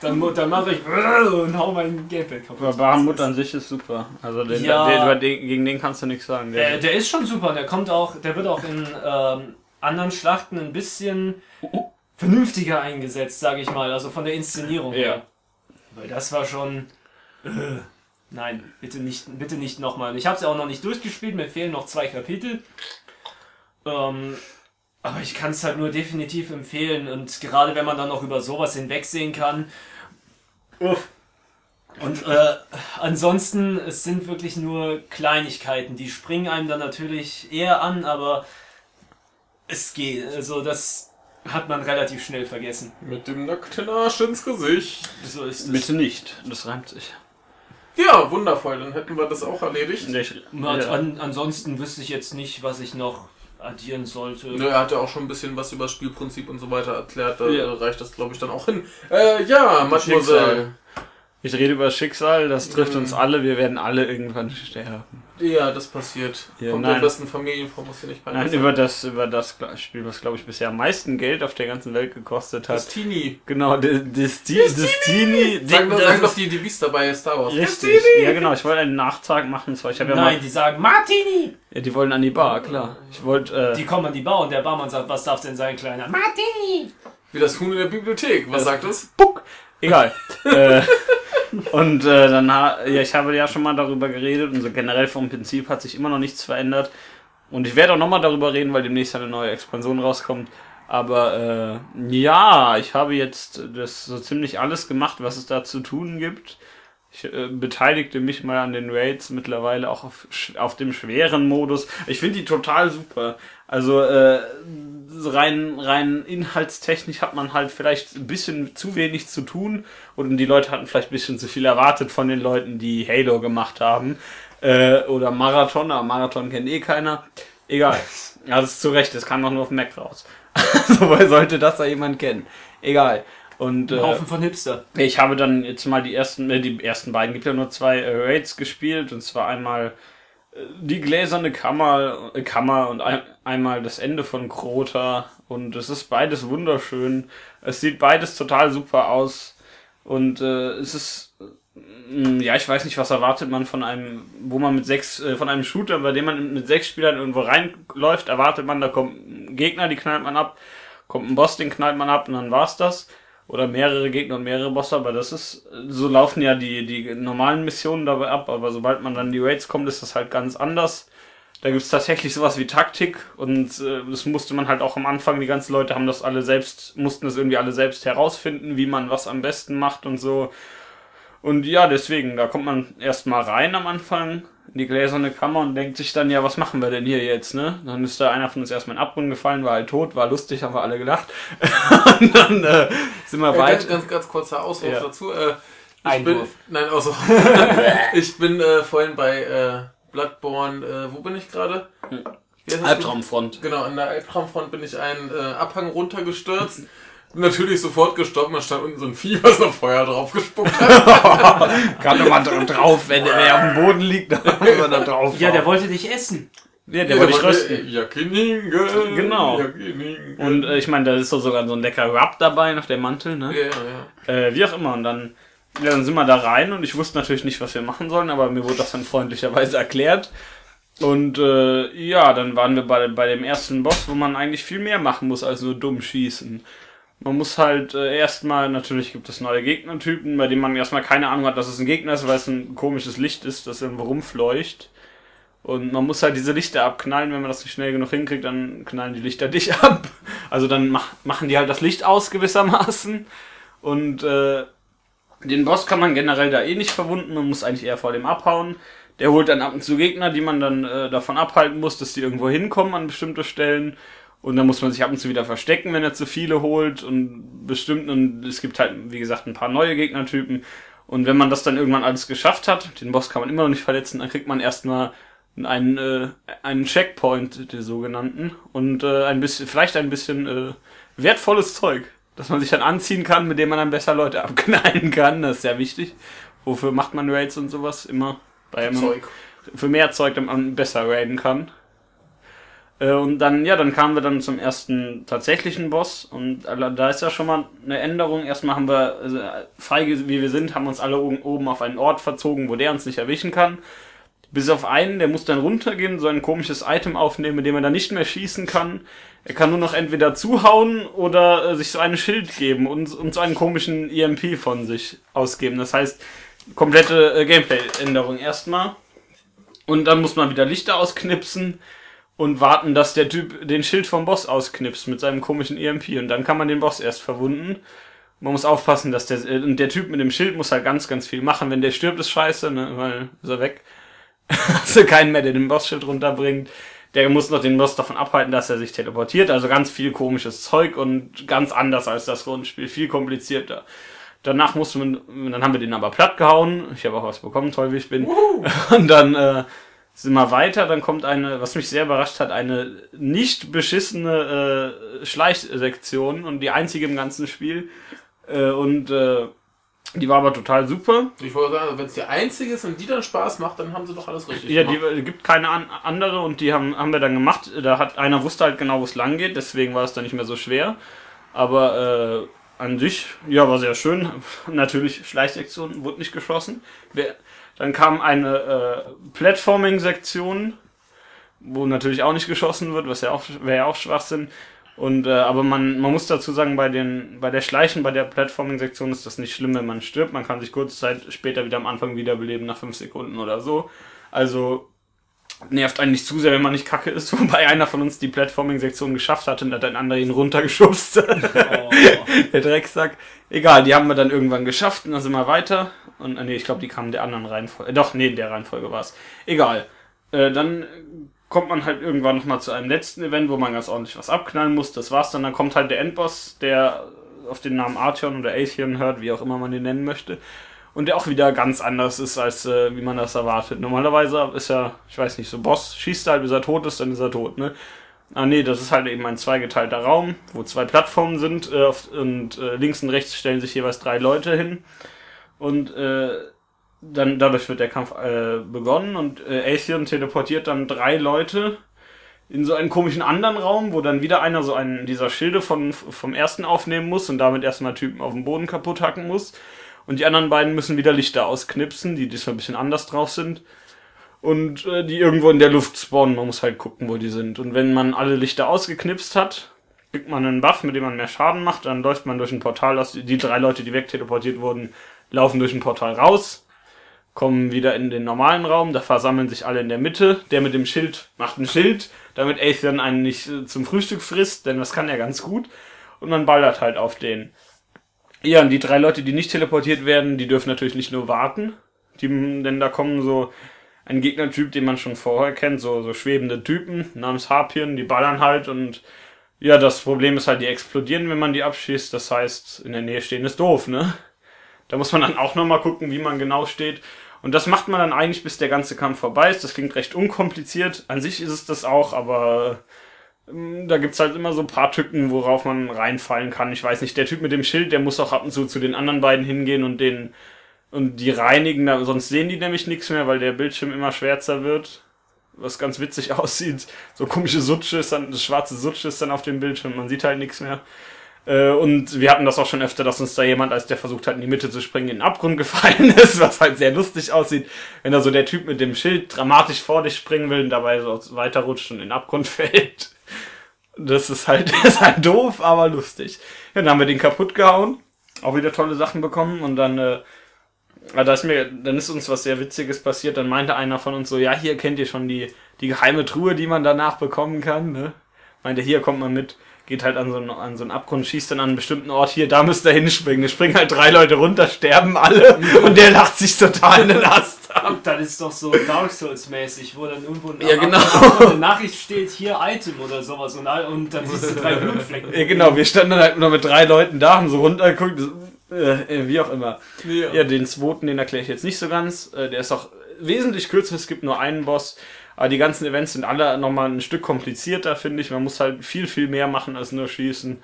dann, dann mache ich und hau mein Gamepad kaputt. Aber Bahamut an sich ist super. Also den, Ja. der, den, gegen den kannst du nichts sagen. Der, Der, der ist schon super, der kommt auch, der wird auch in ähm, anderen Schlachten ein bisschen vernünftiger eingesetzt, sage ich mal, also von der Inszenierung Ja. her. Weil das war schon. Äh, nein, bitte nicht, bitte nicht nochmal. Ich habe es ja auch noch nicht durchgespielt, mir fehlen noch zwei Kapitel. Ähm, aber ich kann es halt nur definitiv empfehlen und gerade wenn man dann noch über sowas hinwegsehen kann. Uff. Und äh, ansonsten, es sind wirklich nur Kleinigkeiten. Die springen einem dann natürlich eher an, aber es geht. Also das hat man relativ schnell vergessen. Mit dem nackten Arsch ins Gesicht. So ist es. Bitte nicht, das reimt sich. Ja, wundervoll. Dann hätten wir das auch erledigt. Ich, An, ja. an, ansonsten wüsste ich jetzt nicht, was ich noch addieren sollte. Ne, er hat ja auch schon ein bisschen was über das Spielprinzip und so weiter erklärt. Da Ja. reicht das, glaube ich, dann auch hin. Äh, ja, Mademoiselle. Ich rede über das Schicksal, das trifft Mhm. uns alle, wir werden alle irgendwann sterben. Ja, das passiert. Ja, Kommt nein. der besten Familienform, muss dir nicht peinlich Nein, sein. über das, über das Spiel, was glaube ich bisher am meisten Geld auf der ganzen Welt gekostet Das hat. Teenie. Genau, das Destiny. Sagen, das sagen doch die, die Beast dabei Star Wars. Richtig. Ja, genau, ich wollte einen Nachtrag machen. Zwar, ich ja Nein, mal. die sagen Martini! Ja, die wollen an die Bar, klar. Ich wollte. Die Äh, kommen an die Bar und der Barmann sagt, was darf denn sein Kleiner? Martini! Wie das Huhn in der Bibliothek. Was Das- sagt es? Puck! Egal. [LAUGHS] äh, Und äh, dann, ha- ja, ich habe ja schon mal darüber geredet und so generell vom Prinzip hat sich immer noch nichts verändert. Und ich werde auch nochmal darüber reden, weil demnächst eine neue Expansion rauskommt. Aber äh, ja, ich habe jetzt das so ziemlich alles gemacht, was es da zu tun gibt. Ich äh, beteiligte mich mal an den Raids mittlerweile auch auf, auf dem schweren Modus. Ich finde die total super. Also äh, rein rein inhaltstechnisch hat man halt vielleicht ein bisschen zu wenig zu tun und die Leute hatten vielleicht ein bisschen zu viel erwartet von den Leuten, die Halo gemacht haben äh, oder Marathon, aber Marathon kennt eh keiner. Egal. [LAUGHS] Ja, das ist zu Recht, das kam doch nur auf dem Mac raus. [LAUGHS] so, woher sollte das da jemand kennen? Egal. Und Ein äh, Haufen von Hipster. ich habe dann jetzt mal die ersten, äh, die ersten beiden, gibt ja nur zwei äh, Raids gespielt und zwar einmal äh, die gläserne Kammer, äh, Kammer und ein, einmal das Ende von Krota. Und es ist beides wunderschön. Es sieht beides total super aus. Und äh, es ist mm, ja, ich weiß nicht, was erwartet man von einem, wo man mit sechs, äh, von einem Shooter, bei dem man mit sechs Spielern irgendwo reinläuft, erwartet man, da kommt ein Gegner, die knallt man ab, kommt ein Boss, den knallt man ab und dann war's das oder mehrere Gegner und mehrere Bosse, aber das ist, so laufen ja die, die normalen Missionen dabei ab, aber sobald man dann die Raids kommt, ist das halt ganz anders. Da gibt's tatsächlich sowas wie Taktik und äh, das musste man halt auch am Anfang, die ganzen Leute haben das alle selbst, mussten das irgendwie alle selbst herausfinden, wie man was am besten macht und so. Und ja, deswegen, da kommt man erstmal rein am Anfang in die gläserne Kammer und denkt sich dann, ja, was machen wir denn hier jetzt, ne? Dann ist da einer von uns erstmal in den Abgrund gefallen, war halt tot, war lustig, haben wir alle gelacht. [LAUGHS] und dann äh, sind wir Äh, weit. ganz, ganz, ganz kurzer Ausruf Ja. dazu. Äh, ich Einwurf. bin, nein, Ausruf. [LAUGHS] [LAUGHS] ich bin äh, vorhin bei äh, Bloodborne, äh, wo bin ich gerade? Das? Albtraumfront. Genau, an der Albtraumfront bin ich einen äh, Abhang runtergestürzt. Natürlich sofort gestoppt, man stand unten so ein Vieh, was noch Feuer drauf gespuckt hat. [LAUGHS] Kann dra- drauf, wenn der wer auf dem Boden liegt, dann muss man da drauf. Ja, der wollte dich essen. ja, der wollte ich rösten. Jakiningen. Genau. Jakiningen. Und äh, ich meine, da ist doch sogar so ein lecker Rub dabei, nach dem Mantel, ne? ja, ja. Äh, wie auch immer. Und dann, ja, dann sind wir da rein und ich wusste natürlich nicht, was wir machen sollen, aber mir wurde das dann freundlicherweise erklärt. Und äh, ja, dann waren wir bei, bei dem ersten Boss, wo man eigentlich viel mehr machen muss als nur dumm schießen. Man muss halt äh, erstmal, natürlich gibt es neue Gegnertypen, bei denen man erstmal keine Ahnung hat, dass es ein Gegner ist, weil es ein komisches Licht ist, das irgendwo rumfleucht. Und man muss halt diese Lichter abknallen, wenn man das nicht schnell genug hinkriegt, dann knallen die Lichter [LAUGHS] dich ab. Also dann mach, machen die halt das Licht aus gewissermaßen. Und äh, den Boss kann man generell da eh nicht verwunden, man muss eigentlich eher vor dem abhauen. Der holt dann ab und zu Gegner, die man dann äh, davon abhalten muss, dass die irgendwo hinkommen an bestimmte Stellen. Und dann muss man sich ab und zu wieder verstecken, wenn er zu viele holt und bestimmt, und es gibt halt, wie gesagt, ein paar neue Gegnertypen. Und wenn man das dann irgendwann alles geschafft hat, den Boss kann man immer noch nicht verletzen, dann kriegt man erstmal einen, äh, einen Checkpoint, den sogenannten, und äh, ein bisschen, vielleicht ein bisschen äh, wertvolles Zeug, das man sich dann anziehen kann, mit dem man dann besser Leute [LAUGHS] abknallen kann. Das ist sehr wichtig. Wofür macht man Raids und sowas immer? Bei Zeug. Für mehr Zeug, damit man besser raiden kann. Äh, Und dann, ja, dann kamen wir dann zum ersten tatsächlichen Boss und da ist ja schon mal eine Änderung. Erstmal haben wir, also, feige wie wir sind, haben uns alle oben, oben auf einen Ort verzogen, wo der uns nicht erwischen kann. Bis auf einen, der muss dann runtergehen, so ein komisches Item aufnehmen, mit dem er dann nicht mehr schießen kann. Er kann nur noch entweder zuhauen oder äh, sich so ein Schild geben und, und so einen komischen EMP von sich ausgeben. Das heißt, komplette äh, Gameplay-Änderung erstmal. Und dann muss man wieder Lichter ausknipsen und warten, dass der Typ den Schild vom Boss ausknipst mit seinem komischen EMP. Und dann kann man den Boss erst verwunden. Man muss aufpassen, dass der, äh, und der Typ mit dem Schild muss halt ganz, ganz viel machen. Wenn der stirbt, ist scheiße, ne, weil ist er weg. [LAUGHS] Du keinen mehr, der den Bossschild runterbringt. Der muss noch den Boss davon abhalten, dass er sich teleportiert. Also ganz viel komisches Zeug und ganz anders als das Grundspiel. Viel komplizierter. Danach musste man, dann haben wir den aber platt gehauen. Ich habe auch was bekommen, toll wie ich bin. [LAUGHS] Und dann äh, sind wir weiter. Dann kommt eine, was mich sehr überrascht hat, eine nicht beschissene äh, Schleichsektion und die einzige im ganzen Spiel. Äh, und äh, die war aber total super. Ich wollte sagen, wenn es die einzige ist und die dann Spaß macht, dann haben sie doch alles richtig Ja, gemacht. die gibt keine an, andere und die haben, haben wir dann gemacht. Da hat einer wusste halt genau, wo es lang geht, deswegen war es dann nicht mehr so schwer. Aber äh, an sich, ja, war sehr schön. [LAUGHS] Natürlich, Schleichsektion, wurde nicht geschossen. Wer, dann kam eine äh, Platforming-Sektion, wo natürlich auch nicht geschossen wird, was ja auch wäre ja auch Schwachsinn. Und äh, aber man, man muss dazu sagen, bei den bei der Schleichen, bei der Platforming-Sektion ist das nicht schlimm, wenn man stirbt. Man kann sich kurze Zeit später wieder am Anfang wiederbeleben nach fünf Sekunden oder so. Also nervt einen nicht zu sehr, wenn man nicht kacke ist. [LAUGHS] Wobei einer von uns die Platforming-Sektion geschafft hatte und hat ein anderer ihn runtergeschubst. Oh. [LAUGHS] der Drecksack. Egal, die haben wir dann irgendwann geschafft und dann sind wir weiter. Und äh, nee, ich glaube, die kamen der anderen Reihenfolge. Äh, doch, nee, in der Reihenfolge war es. Egal. Äh, dann kommt man halt irgendwann nochmal zu einem letzten Event, wo man ganz ordentlich was abknallen muss. Das war's dann. Dann kommt halt der Endboss, der auf den Namen Artheon oder Atheon hört, wie auch immer man den nennen möchte. Und der auch wieder ganz anders ist, als äh, wie man das erwartet. Normalerweise ist er, ich weiß nicht, so Boss, schießt halt, bis er tot ist, dann ist er tot, ne? Ah nee, das ist halt eben ein zweigeteilter Raum, wo zwei Plattformen sind äh, und äh, links und rechts stellen sich jeweils drei Leute hin. Und äh, dann dadurch wird der Kampf äh, begonnen und äh, Atheon teleportiert dann drei Leute in so einen komischen anderen Raum, wo dann wieder einer so einen dieser Schilde von, vom ersten aufnehmen muss und damit erstmal Typen auf dem Boden kaputt hacken muss. Und die anderen beiden müssen wieder Lichter ausknipsen, die diesmal ein bisschen anders drauf sind. Und äh, die irgendwo in der Luft spawnen. Man muss halt gucken, wo die sind. Und wenn man alle Lichter ausgeknipst hat, kriegt man einen Buff, mit dem man mehr Schaden macht. Dann läuft man durch ein Portal. Aus, die drei Leute, die wegteleportiert wurden, laufen durch ein Portal raus kommen wieder in den normalen Raum, da versammeln sich alle in der Mitte. Der mit dem Schild macht ein Schild, damit Aethan einen nicht äh, zum Frühstück frisst, denn das kann er ganz gut. Und man ballert halt auf den. Ja, und die drei Leute, die nicht teleportiert werden, die dürfen natürlich nicht nur warten. Die, denn da kommen so ein Gegnertyp, den man schon vorher kennt, so, so schwebende Typen namens Harpien, die ballern halt und ja, das Problem ist halt, die explodieren, wenn man die abschießt. Das heißt, in der Nähe stehen ist doof, ne? Da muss man dann auch nochmal gucken, wie man genau steht. Und das macht man dann eigentlich, bis der ganze Kampf vorbei ist. Das klingt recht unkompliziert. An sich ist es das auch, aber da gibt's halt immer so ein paar Tücken, worauf man reinfallen kann. Ich weiß nicht, der Typ mit dem Schild, der muss auch ab und zu zu den anderen beiden hingehen und den und die reinigen, sonst sehen die nämlich nichts mehr, weil der Bildschirm immer schwärzer wird. Was ganz witzig [LAUGHS] aussieht. So komische Sutsche ist dann, das schwarze Sutsche ist dann auf dem Bildschirm, man sieht halt nichts mehr. Äh, und wir hatten das auch schon öfter, dass uns da jemand, als der versucht hat, in die Mitte zu springen, in den Abgrund [LAUGHS] gefallen ist, was halt sehr lustig aussieht, wenn da so der Typ mit dem Schild dramatisch vor dich springen will und dabei so weiterrutscht und in den Abgrund [LAUGHS] fällt. Das ist halt, [LAUGHS] das ist halt doof, aber lustig. Ja, dann haben wir den kaputt gehauen, auch wieder tolle Sachen bekommen und dann, äh, da ist mir, dann ist uns was sehr Witziges passiert. Dann meinte einer von uns so, ja, hier kennt ihr schon die, die geheime Truhe, die man danach bekommen kann, ne? Meinte, hier kommt man mit geht halt an so, einen, an so einen Abgrund, schießt dann an einen bestimmten Ort, hier, da müsst ihr hinspringen. Da springen halt drei Leute runter, sterben alle [LAUGHS] und der lacht sich total in den Ast ab. Das ist doch so Dark Souls-mäßig, wo dann irgendwo eine, Ja, genau. eine Nachricht steht, hier Item oder sowas und, all- und dann siehst du drei [LAUGHS] Blutflecken. Ja, genau, wir standen dann halt nur mit drei Leuten da, haben so runtergeguckt, äh, wie auch immer. Ja. Ja, den zweiten, den erkläre ich jetzt nicht so ganz. Äh, der ist auch wesentlich kürzer, es gibt nur einen Boss. Aber die ganzen Events sind alle nochmal ein Stück komplizierter, finde ich. Man muss halt viel, viel mehr machen als nur schießen.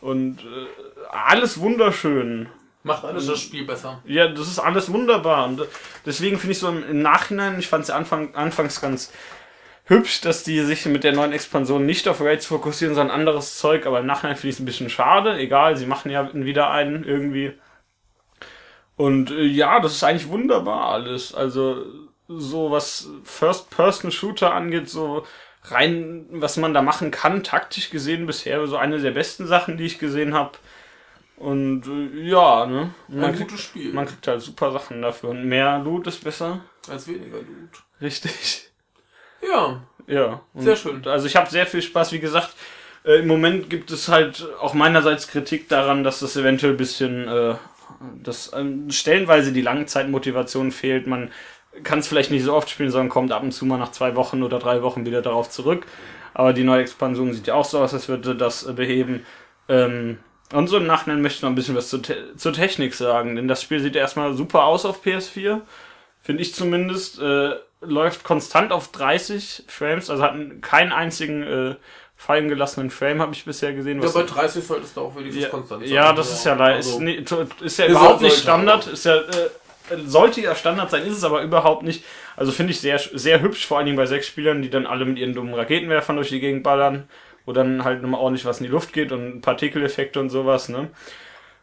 Und äh, alles wunderschön. Macht alles das Spiel besser. Ja, das ist alles wunderbar. Und deswegen finde ich so im, Nachhinein, ich fand es Anfang, anfangs ganz hübsch, dass die sich mit der neuen Expansion nicht auf Raids fokussieren, sondern anderes Zeug. Aber im Nachhinein finde ich es ein bisschen schade. Egal, sie machen ja wieder einen irgendwie. Und äh, ja, das ist eigentlich wunderbar alles. Also so was First-Person-Shooter angeht, so rein, was man da machen kann, taktisch gesehen bisher so eine der besten Sachen, die ich gesehen habe. Und äh, ja, ne? Man Ein kriegt, gutes Spiel. man kriegt halt super Sachen dafür. Und mehr Loot ist besser. als weniger Loot. Richtig. Ja, Ja. Und Sehr schön. Also ich habe sehr viel Spaß. Wie gesagt, äh, im Moment gibt es halt auch meinerseits Kritik daran, dass das eventuell ein bisschen, äh, dass ähm, stellenweise die Langzeitmotivation fehlt. Man kann es vielleicht nicht so oft spielen, sondern kommt ab und zu mal nach zwei Wochen oder drei Wochen wieder darauf zurück. Aber die neue Expansion sieht ja auch so aus, als würde das beheben. Ähm, und so im Nachhinein möchte ich noch ein bisschen was zur, Te zur Technik sagen, denn das Spiel sieht ja erstmal super aus auf PS4. Finde ich zumindest. Äh, läuft konstant auf 30 Frames, also hat keinen einzigen äh, fallen gelassenen Frame, habe ich bisher gesehen. ja bei 30 solltest du auch wenigstens ja, konstant sein. ja, das ist ja leider. Also, Ist, ist ja überhaupt nicht Standard. Ist ja, äh, sollte ja Standard sein, ist es aber überhaupt nicht. Also finde ich sehr, sehr hübsch, vor allen Dingen bei sechs Spielern, die dann alle mit ihren dummen Raketenwerfern durch die Gegend ballern, wo dann halt nochmal ordentlich was in die Luft geht und Partikeleffekte und sowas, ne?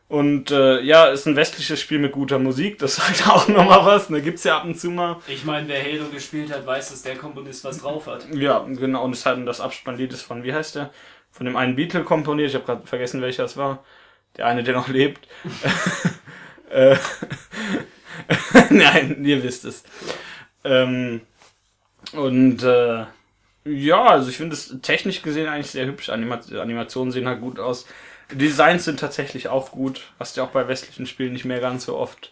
Und äh, ja, ist ein westliches Spiel mit guter Musik, das [LAUGHS] sagt auch nochmal was, ne? Gibt's ja ab und zu mal. Ich meine, wer Halo gespielt hat, weiß, dass der Komponist was drauf hat. Ja, genau, und es hat das Abspannlied ist von, wie heißt der? von dem einen Beatle komponiert. Ich habe gerade vergessen, welcher es war. Der eine, der noch lebt. [LAUGHS] äh, [LAUGHS] Nein, ihr wisst es. Ähm, und äh, ja, also ich finde es technisch gesehen eigentlich sehr hübsch. Anima Animationen sehen halt gut aus. Designs sind tatsächlich auch gut. Hast ja auch bei westlichen Spielen nicht mehr ganz so oft.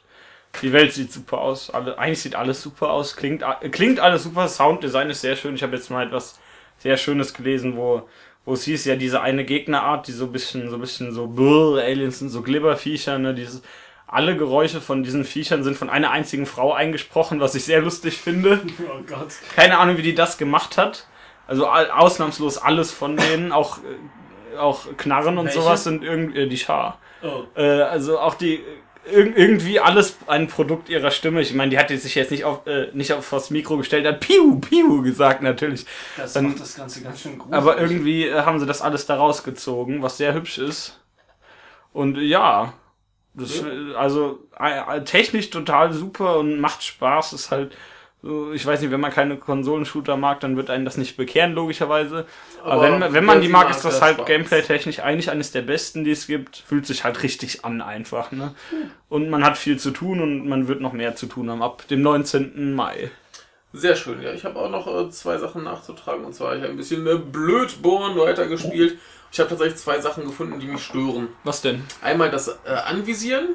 Die Welt sieht super aus. Alle, eigentlich sieht alles super aus. Klingt, klingt alles super. Sounddesign ist sehr schön. Ich habe jetzt mal etwas sehr Schönes gelesen, wo, wo es hieß ja diese eine Gegnerart, die so ein bisschen, so ein bisschen so Brrr, Aliens sind, so Glibberviecher, ne, dieses, alle Geräusche von diesen Viechern sind von einer einzigen Frau eingesprochen, was ich sehr lustig finde. [LAUGHS] Oh Gott. Keine Ahnung, wie die das gemacht hat. Also ausnahmslos alles von denen, auch, äh, auch Knarren und Welche? sowas sind irgendwie äh, die Schar. Oh. Äh, also auch die irg irgendwie alles ein Produkt ihrer Stimme. Ich meine, die hat sich jetzt nicht auf äh, nicht auf das Mikro gestellt, hat Piu Piu gesagt natürlich. Das Dann- macht das Ganze ganz schön gruselig. Aber irgendwie haben sie das alles da rausgezogen, was sehr hübsch ist. Und ja, das, also äh, technisch total super und macht Spaß. Ist halt, ich weiß nicht, wenn man keine Konsolenshooter mag, dann wird einen das nicht bekehren, logischerweise. Aber, Aber wenn, wenn man die mag, mag, ist das halt gameplay-technisch eigentlich eines der besten, die es gibt. Fühlt sich halt richtig an einfach, ne? Und man hat viel zu tun und man wird noch mehr zu tun haben ab dem 19. Mai. Sehr schön, ja. Ich habe auch noch äh, zwei Sachen nachzutragen. Und zwar, ich habe ein bisschen äh, Blödborn weitergespielt. Ich habe tatsächlich zwei Sachen gefunden, die mich stören. Was denn? Einmal das äh, Anvisieren,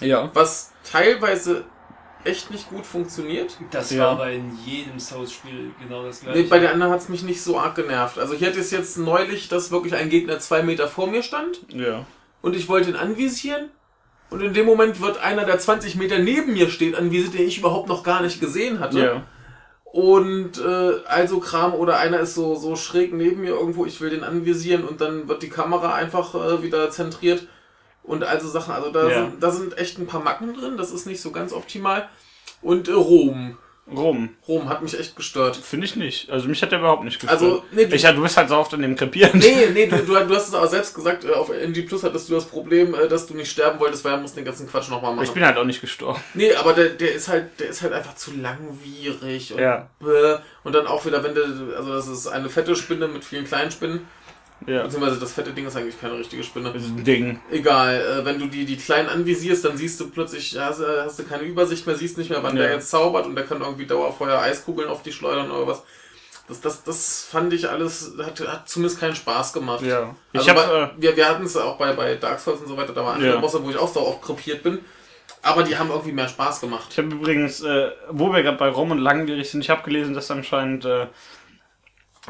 Ja. was teilweise echt nicht gut funktioniert. das Ja. war aber in jedem Souls-Spiel genau das gleiche. Nee, bei der anderen hat es mich nicht so arg genervt. Also ich hatte es jetzt neulich, dass wirklich ein Gegner zwei Meter vor mir stand Ja. und ich wollte ihn anvisieren. Und in dem Moment wird einer, der 20 Meter neben mir steht, anvisiert, den ich überhaupt noch gar nicht gesehen hatte. Ja. Und äh, also Kram oder einer ist so, so schräg neben mir irgendwo, ich will den anvisieren und dann wird die Kamera einfach äh, wieder zentriert und also Sachen. Also da, Ja. sind, da sind echt ein paar Macken drin, das ist nicht so ganz optimal. Und äh, Rom. Rum. Rom hat mich echt gestört. Finde ich nicht. Also mich hat der überhaupt nicht gestört. Also, nee, du, ich, du bist halt so oft an dem Krepieren. nee, [LAUGHS] nee, du, du, du hast es aber selbst gesagt, äh, auf NG Plus hattest du das Problem, äh, dass du nicht sterben wolltest, weil er muss den ganzen Quatsch nochmal machen. Ich bin halt auch nicht gestorben. Nee, aber der, der ist halt, der ist halt einfach zu langwierig und Ja. und dann auch wieder, wenn der, also das ist eine fette Spinne mit vielen kleinen Spinnen, Ja. beziehungsweise das fette Ding ist eigentlich keine richtige Spinne. Das ist ein Ding. Egal, äh, wenn du die, die kleinen anvisierst, dann siehst du plötzlich, hast, äh, hast du keine Übersicht mehr, siehst nicht mehr, wann Ja. der jetzt zaubert und der kann irgendwie Dauerfeuer Eiskugeln auf die schleudern oder was. Das, das, das fand ich alles, hat, hat zumindest keinen Spaß gemacht. Ja. Ich Also habe bei, äh, wir, wir hatten es auch bei, bei Dark Souls und so weiter, da waren andere Ja. Bosse, wo ich auch so oft krepiert bin. Aber die haben irgendwie mehr Spaß gemacht. ich habe übrigens, äh, wo wir gerade bei Rom und langwierig sind, ich habe gelesen, dass anscheinend äh,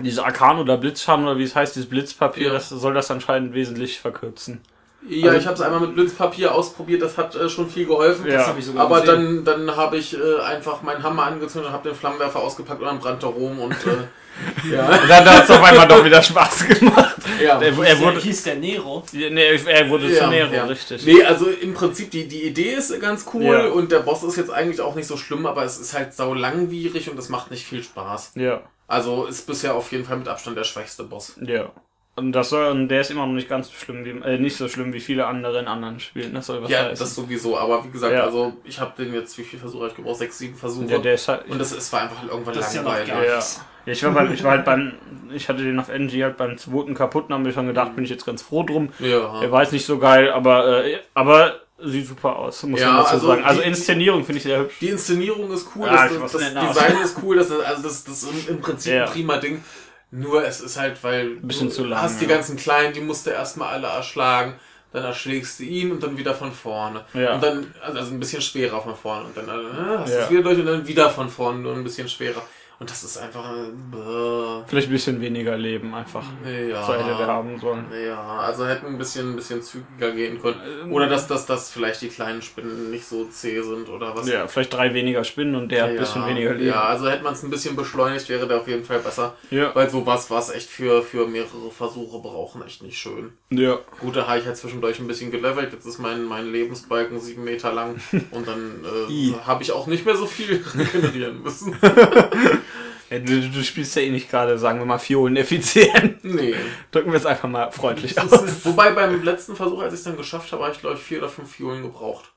diese Arkan oder Blitzschaden oder wie es heißt, dieses Blitzpapier, Ja. das soll das anscheinend wesentlich verkürzen. Ja, Also- ich habe es einmal mit Blitzpapier ausprobiert, das hat äh, schon viel geholfen. Ja. das habe ich sogar Aber gesehen. dann, dann habe ich äh, einfach meinen Hammer angezündet, habe den Flammenwerfer ausgepackt und dann brannte Rom und äh, [LAUGHS] ja. Und dann hat es auf einmal doch wieder Spaß gemacht. ja. Er, Hieß er der, wurde, hieß der Nero. nee, er wurde Ja, zu Nero, ja. richtig. Nee, also im Prinzip die, die Idee ist ganz cool Ja. und der Boss ist jetzt eigentlich auch nicht so schlimm, aber es ist halt sau langwierig und es macht nicht viel Spaß. Ja, Also ist bisher auf jeden Fall mit Abstand der schwächste Boss. ja. Und das soll, und der ist immer noch nicht ganz so schlimm wie, äh, nicht so schlimm wie viele andere in anderen Spielen. Das soll was ja, heißen. das sowieso, aber wie gesagt, Ja. also ich habe den jetzt, wie viel Versuche habe ich gebraucht? Sechs, sieben Versuche. ja, der ist halt, und das ist, war einfach irgendwann Das ist ja noch langweilig. Ja. nichts. Ja, ich war, beim, ich war halt beim, ich hatte den auf NG halt beim zweiten kaputt und habe mir schon gedacht, bin ich jetzt ganz froh drum. Ja. Er war jetzt nicht so geil, aber, äh, aber sieht super aus, muss Ja, man dazu also sagen. Also die- Inszenierung finde ich sehr hübsch. Die Inszenierung ist cool, ich das, das, das. Design ist cool, das, also das, das ist im Prinzip Ja. ein prima Ding. Nur es ist halt, weil Bisschen du zu lang, hast die ja. ganzen Kleinen, die musst du erstmal alle erschlagen, dann erschlägst du ihn und dann wieder von vorne. Ja. Und dann, also ein bisschen schwerer von vorne und dann äh, hast du es wieder durch und dann wieder von vorne, nur ein bisschen schwerer. Und das ist einfach, äh, bäh. Vielleicht ein bisschen weniger Leben einfach. ja. So hätte der haben sollen. Ja, also hätten ein bisschen, ein bisschen zügiger gehen können. Ähm. Oder dass, dass, dass vielleicht die kleinen Spinnen nicht so zäh sind oder was. Ja, vielleicht drei weniger Spinnen und der hat ein bisschen weniger Leben. Ja, also hätte man es ein bisschen beschleunigt, wäre der auf jeden Fall besser. Ja. Weil sowas war es echt für, für mehrere Versuche brauchen echt nicht schön. ja. Gut, da habe ich halt zwischendurch ein bisschen gelevelt. Jetzt ist mein, mein Lebensbalken sieben Meter lang [LAUGHS] und dann äh, habe ich auch nicht mehr so viel [LAUGHS] regenerieren müssen. [LAUGHS] Ja, du, du spielst ja eh nicht gerade, sagen wir mal, Fiolen effizient. nee. [LAUGHS] Drücken wir es einfach mal freundlich aus. ist, wobei beim letzten Versuch, als ich es dann geschafft habe, habe ich glaube ich vier oder fünf Fiolen gebraucht.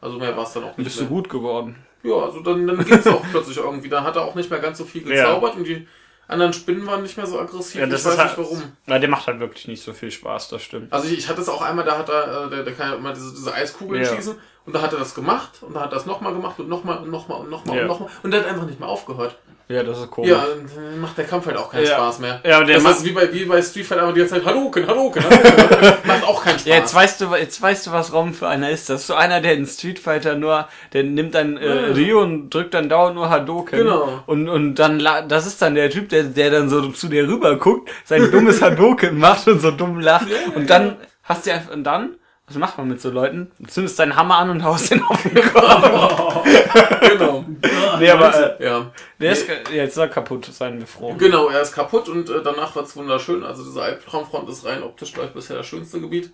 Also mehr war es dann auch nicht Bist du mehr. gut geworden. Ja, also dann, dann ging es auch [LAUGHS] plötzlich irgendwie. Dann hat er auch nicht mehr ganz so viel Ja. gezaubert und die anderen Spinnen waren nicht mehr so aggressiv. Ja, das ich weiß halt, nicht warum. Na, der macht halt wirklich nicht so viel Spaß, das stimmt. Also ich, ich hatte es auch einmal, da hat er, äh, der, der kann ja immer diese, diese Eiskugeln Ja. schießen und da hat er das gemacht und da hat er das nochmal gemacht und nochmal und nochmal und nochmal Ja. und nochmal und der hat einfach nicht mehr aufgehört. Ja, das ist komisch. Ja, dann macht der Kampf halt auch keinen Ja. Spaß mehr. Ja, aber der das macht- ist wie bei, wie bei Street Fighter aber die ganze Zeit Hadouken, Hadouken, Hadouken. [LAUGHS] macht auch keinen Spaß. Ja, jetzt weißt du, jetzt weißt du, was Rom für einer ist. Das ist so einer, der in Street Fighter nur, der nimmt dann äh. Rio und drückt dann dauernd nur Hadoken. Genau. Und, und dann, la- das ist dann der Typ, der, der dann so zu dir rüber guckt, sein dummes [LAUGHS] Hadoken macht und so dumm lacht. und dann hast du einfach, und dann, was macht man mit so Leuten? Du zündest deinen Hammer an und haust den auf den Kopf. [LAUGHS] genau. [LAUGHS] nee, aber, äh, Ja. der ist, ge- jetzt ist er kaputt, seien wir froh. Genau, er ist kaputt und äh, danach wird's wunderschön. Also diese Albtraumfront ist rein optisch, glaube ich, bisher das schönste Gebiet.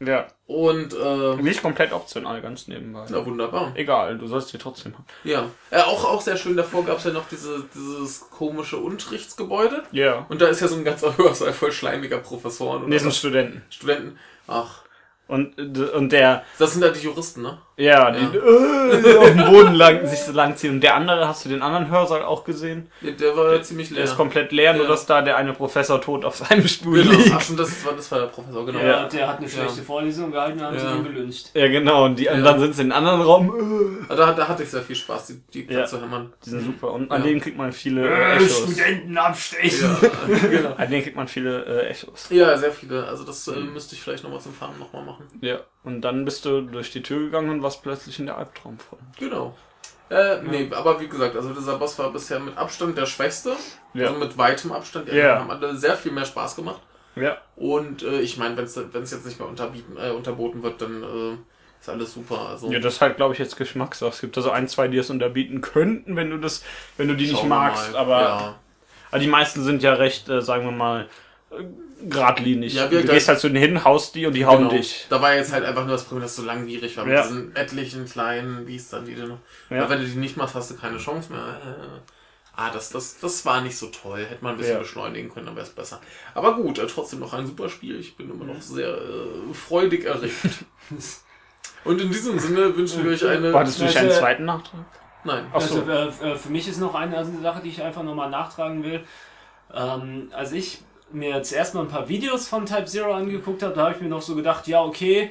Ja. Und äh, Nicht komplett optional, ganz nebenbei. na wunderbar. Egal, du sollst die trotzdem haben. Ja. Äh, auch, auch sehr schön, davor gab's ja noch diese, dieses komische Unterrichtsgebäude. Ja. Und da ist ja so ein ganzer [LAUGHS] Hörsaal voll schleimiger Professoren und Nee, sind Studenten. Studenten. Ach, Und, und der, das sind ja die Juristen, ne? Ja, die äh, auf dem Boden lang, sich so lang ziehen. Und der andere, hast du den anderen Hörsaal auch gesehen? Der, der war ja ziemlich leer. Der ist komplett leer, nur Ja. dass da der eine Professor tot auf seinem Stuhl Genau. liegt. Ach, schon, das war, das war der Professor, genau. Ja, der hat eine schlechte Ja. Vorlesung gehalten, dann haben Ja. sie ihn gelünscht. Ja, genau. Und, die, und Ja. dann sind sie in einen anderen Raum. Äh, Da, da hatte ich sehr viel Spaß, die, die Ja. zu hämmern. Die sind super. Und an Ja. denen kriegt man viele äh, Echos. Studenten abstechen! Ja, genau. An denen kriegt man viele äh, Echos. Ja, sehr viele. Also das äh, Mhm. müsste ich vielleicht nochmal zum Fahren nochmal machen. Ja. Und dann bist du durch die Tür gegangen und warst plötzlich in der Albtraumfront. Genau. Äh, nee, aber wie gesagt, also dieser Boss war bisher mit Abstand der schwächste. Ja. Also mit weitem Abstand. Die Ja. haben alle sehr viel mehr Spaß gemacht. Ja. Und äh, ich meine, wenn es jetzt nicht mehr unterbieten, äh, unterboten wird, dann äh, ist alles super. Also Ja, das ist halt, glaube ich, jetzt Geschmackssache. Es gibt also ein, zwei, die es unterbieten könnten, wenn du das, wenn du die nicht schauen magst. mal. Aber ja. Aber die meisten sind ja recht, äh, sagen wir mal, äh, geradlinig. Ja, wir- du gehst halt zu denen hin, haust die und die hauen Genau. dich. Da war jetzt halt einfach nur das Problem, dass es so langwierig war. Ja. Mit diesen etlichen kleinen Biestern, die du noch. Ja. Aber wenn du die nicht machst, hast du keine Chance mehr. Äh, ah, das, das, das war nicht so toll. Hätte man ein bisschen Ja. beschleunigen können, dann wäre es besser. Aber gut, äh, trotzdem noch ein super Spiel. Ich bin immer noch sehr äh, freudig erregt. [LAUGHS] Und in diesem Sinne wünschen wir euch eine. Hattest du nicht einen Also, zweiten Nachtrag? Nein. Ach so. Also, äh, äh, für mich ist noch eine Sache, die ich einfach nochmal nachtragen will. Ähm, als ich mir jetzt erstmal ein paar Videos von Type Zero angeguckt habe, da habe ich mir noch so gedacht, ja, okay,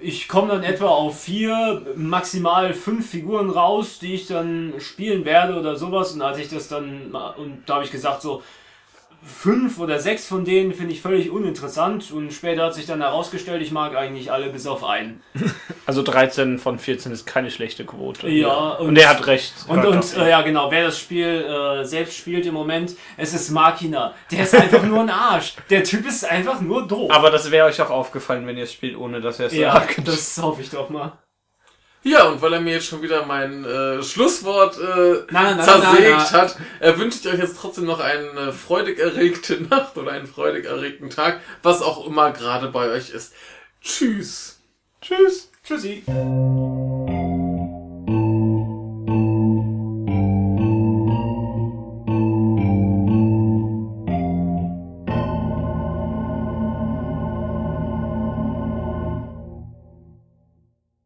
ich komme dann etwa auf vier, maximal fünf Figuren raus, die ich dann spielen werde oder sowas. Und als ich das dann, und da habe ich gesagt, so, fünf oder sechs von denen finde ich völlig uninteressant. Und später hat sich dann herausgestellt, ich mag eigentlich alle bis auf einen. [LAUGHS] Also 13 von 14 ist keine schlechte Quote. Ja, Und, er hat recht. Und, und äh, ja, genau, wer das Spiel äh, selbst spielt im Moment, es ist Makina. Der ist einfach nur ein Arsch. Der Typ ist einfach nur doof. Aber das wäre euch auch aufgefallen, wenn ihr es spielt, ohne dass er es ja, sagt. das hoffe ich doch mal. Ja, und weil er mir jetzt schon wieder mein äh, Schlusswort äh, Nein, nein, zersägt nein. hat, äh, wünsche ich euch jetzt trotzdem noch eine freudig erregte [LAUGHS] Nacht oder einen freudig erregten Tag, was auch immer gerade bei euch ist. Tschüss. Tschüss. Tschüssi.